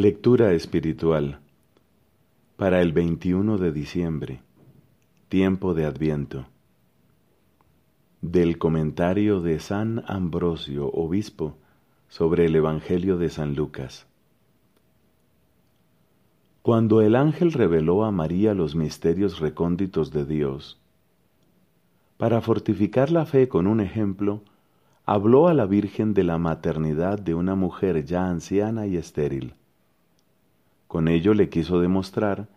Lectura espiritual para el 21 de diciembre, tiempo de Adviento. Del comentario de San Ambrosio, obispo, sobre el Evangelio de San Lucas. Cuando el ángel reveló a María los misterios recónditos de Dios, para fortificar la fe con un ejemplo, habló a la Virgen de la maternidad de una mujer ya anciana y estéril con ello le quiso demostrar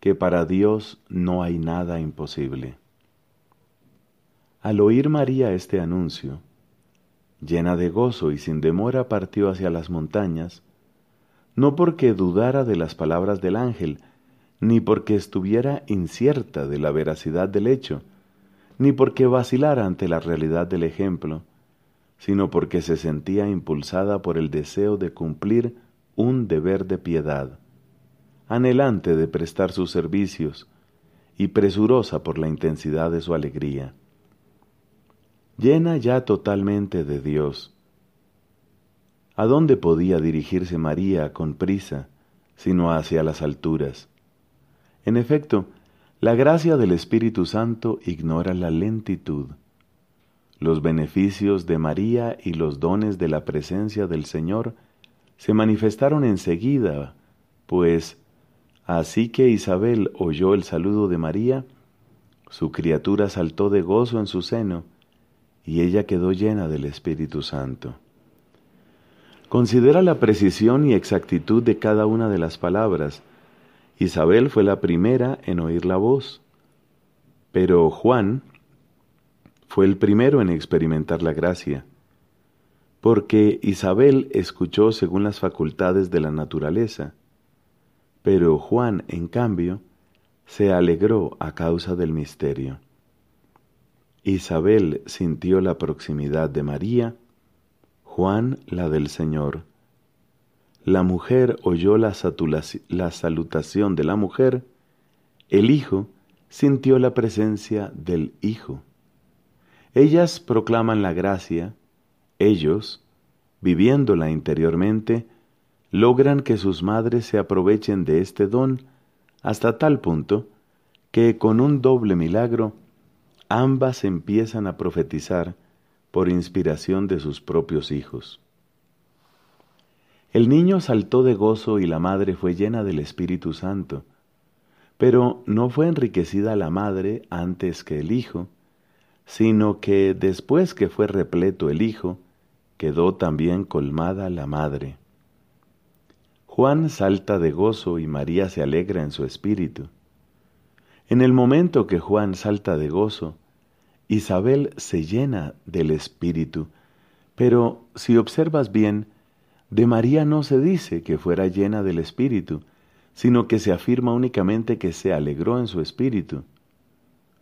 que para Dios no hay nada imposible. Al oír María este anuncio, llena de gozo y sin demora partió hacia las montañas, no porque dudara de las palabras del ángel, ni porque estuviera incierta de la veracidad del hecho, ni porque vacilara ante la realidad del ejemplo, sino porque se sentía impulsada por el deseo de cumplir un deber de piedad anhelante de prestar sus servicios y presurosa por la intensidad de su alegría. Llena ya totalmente de Dios. ¿A dónde podía dirigirse María con prisa, sino hacia las alturas? En efecto, la gracia del Espíritu Santo ignora la lentitud. Los beneficios de María y los dones de la presencia del Señor se manifestaron enseguida, pues Así que Isabel oyó el saludo de María, su criatura saltó de gozo en su seno, y ella quedó llena del Espíritu Santo. Considera la precisión y exactitud de cada una de las palabras. Isabel fue la primera en oír la voz, pero Juan fue el primero en experimentar la gracia, porque Isabel escuchó según las facultades de la naturaleza, pero Juan, en cambio, se alegró a causa del misterio. Isabel sintió la proximidad de María, Juan la del Señor. La mujer oyó la, la, salutación de la mujer, el Hijo sintió la presencia del Hijo. Ellas proclaman la gracia, ellos, viviéndola interiormente, logran que sus madres se aprovechen de este don hasta tal punto que con un doble milagro ambas empiezan a profetizar por inspiración de sus propios hijos. El niño saltó de gozo y la madre fue llena del Espíritu Santo, pero no fue enriquecida la madre antes que el hijo, sino que después que fue repleto el hijo, quedó también colmada la madre. Juan salta de gozo y María se alegra en su espíritu. En el momento que Juan salta de gozo, Isabel se llena del espíritu, pero si observas bien, de María no se dice que fuera llena del espíritu, sino que se afirma únicamente que se alegró en su espíritu,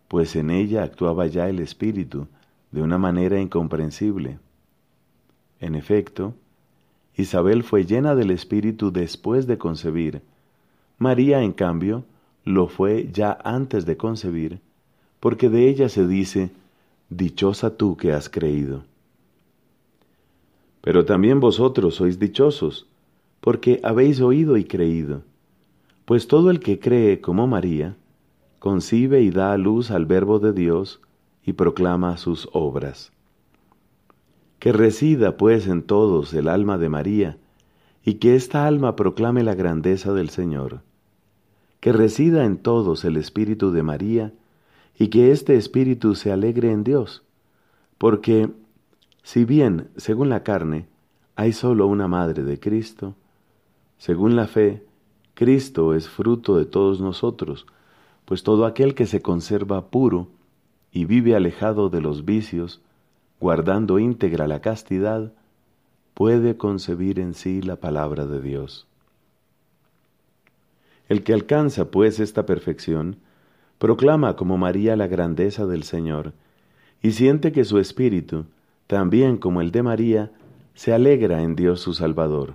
pues en ella actuaba ya el espíritu de una manera incomprensible. En efecto, Isabel fue llena del Espíritu después de concebir. María, en cambio, lo fue ya antes de concebir, porque de ella se dice, Dichosa tú que has creído. Pero también vosotros sois dichosos, porque habéis oído y creído, pues todo el que cree como María, concibe y da a luz al Verbo de Dios y proclama sus obras. Que resida pues en todos el alma de María, y que esta alma proclame la grandeza del Señor. Que resida en todos el Espíritu de María, y que este Espíritu se alegre en Dios, porque si bien, según la carne, hay sólo una madre de Cristo, según la fe, Cristo es fruto de todos nosotros, pues todo aquel que se conserva puro y vive alejado de los vicios, guardando íntegra la castidad, puede concebir en sí la palabra de Dios. El que alcanza, pues, esta perfección, proclama como María la grandeza del Señor, y siente que su espíritu, también como el de María, se alegra en Dios su Salvador.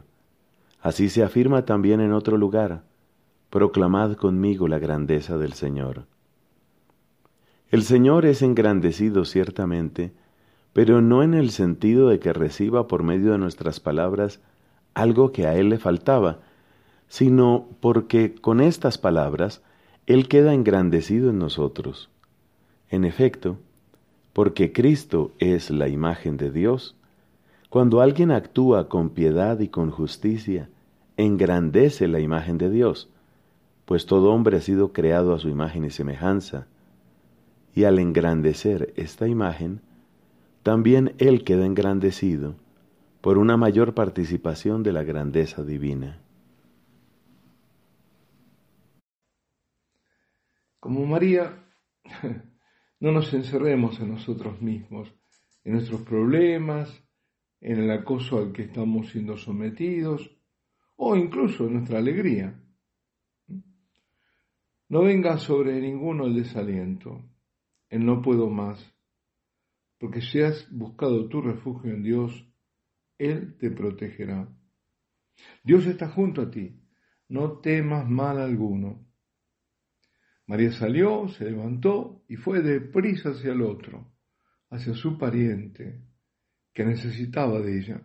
Así se afirma también en otro lugar, proclamad conmigo la grandeza del Señor. El Señor es engrandecido ciertamente, pero no en el sentido de que reciba por medio de nuestras palabras algo que a Él le faltaba, sino porque con estas palabras Él queda engrandecido en nosotros. En efecto, porque Cristo es la imagen de Dios, cuando alguien actúa con piedad y con justicia, engrandece la imagen de Dios, pues todo hombre ha sido creado a su imagen y semejanza, y al engrandecer esta imagen, también Él queda engrandecido por una mayor participación de la grandeza divina. Como María, no nos encerremos en nosotros mismos, en nuestros problemas, en el acoso al que estamos siendo sometidos o incluso en nuestra alegría. No venga sobre ninguno el desaliento, el no puedo más, porque si has buscado tu refugio en Dios, Él te protegerá. Dios está junto a ti, no temas mal alguno. María salió, se levantó y fue deprisa hacia el otro, hacia su pariente, que necesitaba de ella.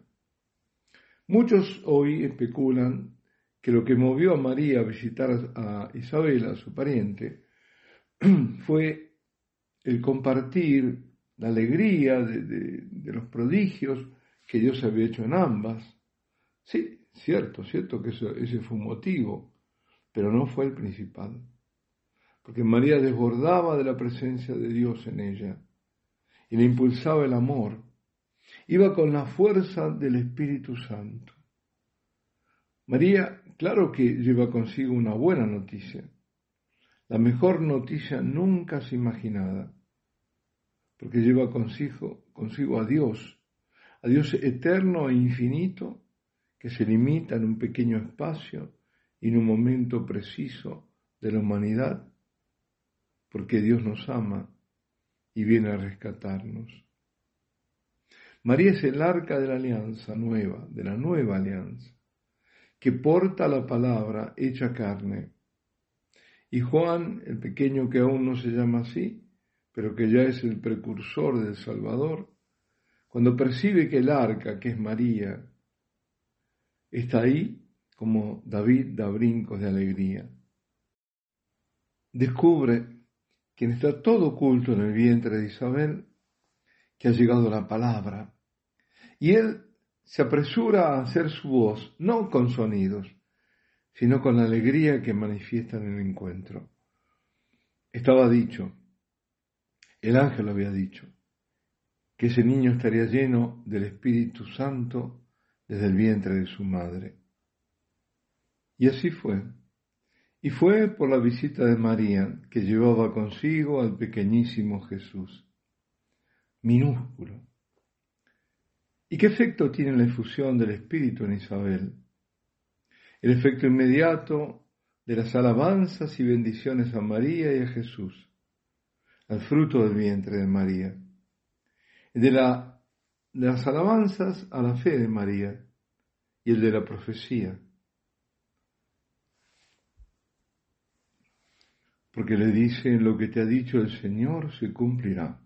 Muchos hoy especulan que lo que movió a María a visitar a Isabel, su pariente, fue el compartir la alegría de, los prodigios que Dios había hecho en ambas. Sí, cierto, cierto que ese fue un motivo, pero no fue el principal, porque María desbordaba de la presencia de Dios en ella y le impulsaba el amor iba con la fuerza del Espíritu Santo. María, claro que lleva consigo una buena noticia, la mejor noticia nunca se imaginada, porque lleva consigo, consigo a Dios, a Dios eterno e infinito, que se limita en un pequeño espacio y en un momento preciso de la humanidad, porque Dios nos ama y viene a rescatarnos. María es el arca de la alianza nueva, de la nueva alianza, que porta la palabra hecha carne. Y Juan, el pequeño que aún no se llama así, pero que ya es el precursor del Salvador, cuando percibe que el arca, que es María, está ahí, como David da brincos de alegría. Descubre quien está todo oculto en el vientre de Isabel, que ha llegado la palabra, y él se apresura a hacer su voz, no con sonidos, sino con la alegría que manifiesta en el encuentro. Estaba dicho, el ángel había dicho, que ese niño estaría lleno del Espíritu Santo desde el vientre de su madre. Y así fue. Y fue por la visita de María que llevaba consigo al pequeñísimo Jesús, minúsculo, ¿Y qué efecto tiene la efusión del Espíritu en Isabel? El efecto inmediato de las alabanzas y bendiciones a María y a Jesús, al fruto del vientre de María. De, la, de las alabanzas a la fe de María y el de la profecía. Porque le dice, lo que te ha dicho el Señor se cumplirá.